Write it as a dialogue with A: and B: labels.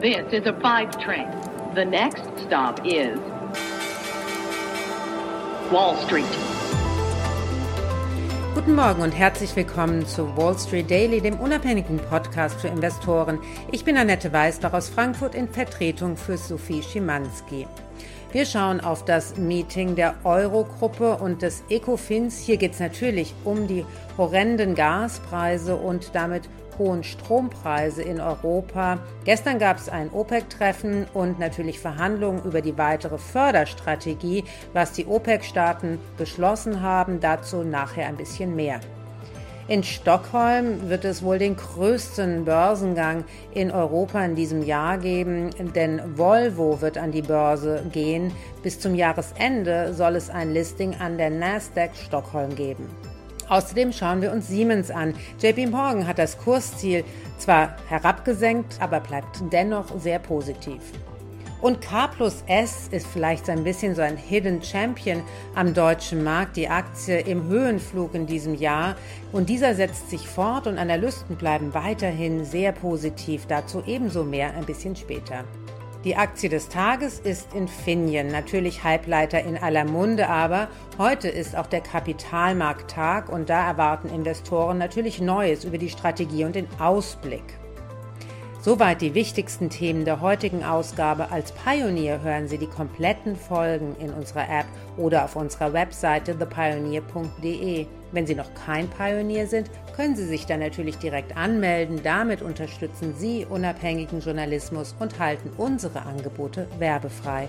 A: This is a five train. The next stop is Wall Street.
B: Guten Morgen und herzlich willkommen zu Wall Street Daily, dem unabhängigen Podcast für Investoren. Ich bin Annette Weißbach aus Frankfurt in Vertretung für Sophie Schimanski. Wir schauen auf das Meeting der Eurogruppe und des Ecofins. Hier geht es natürlich um die horrenden Gaspreise und damit hohen Strompreise in Europa. Gestern gab es ein OPEC-Treffen und natürlich Verhandlungen über die weitere Förderstrategie, was die OPEC-Staaten beschlossen haben. Dazu nachher ein bisschen mehr. In Stockholm wird es wohl den größten Börsengang in Europa in diesem Jahr geben, denn Volvo wird an die Börse gehen. Bis zum Jahresende soll es ein Listing an der Nasdaq Stockholm geben. Außerdem schauen wir uns Siemens an. JP Morgan hat das Kursziel zwar herabgesenkt, aber bleibt dennoch sehr positiv. Und K plus S ist vielleicht so ein bisschen so ein Hidden Champion am deutschen Markt, die Aktie im Höhenflug in diesem Jahr. Und dieser setzt sich fort und Analysten bleiben weiterhin sehr positiv. Dazu ebenso mehr ein bisschen später. Die Aktie des Tages ist Infineon, natürlich Halbleiter in aller Munde, aber heute ist auch der Kapitalmarkttag und da erwarten Investoren natürlich Neues über die Strategie und den Ausblick. Soweit die wichtigsten Themen der heutigen Ausgabe. Als Pionier hören Sie die kompletten Folgen in unserer App oder auf unserer Webseite thepioneer.de. Wenn Sie noch kein Pionier sind, können Sie sich dann natürlich direkt anmelden. Damit unterstützen Sie unabhängigen Journalismus und halten unsere Angebote werbefrei.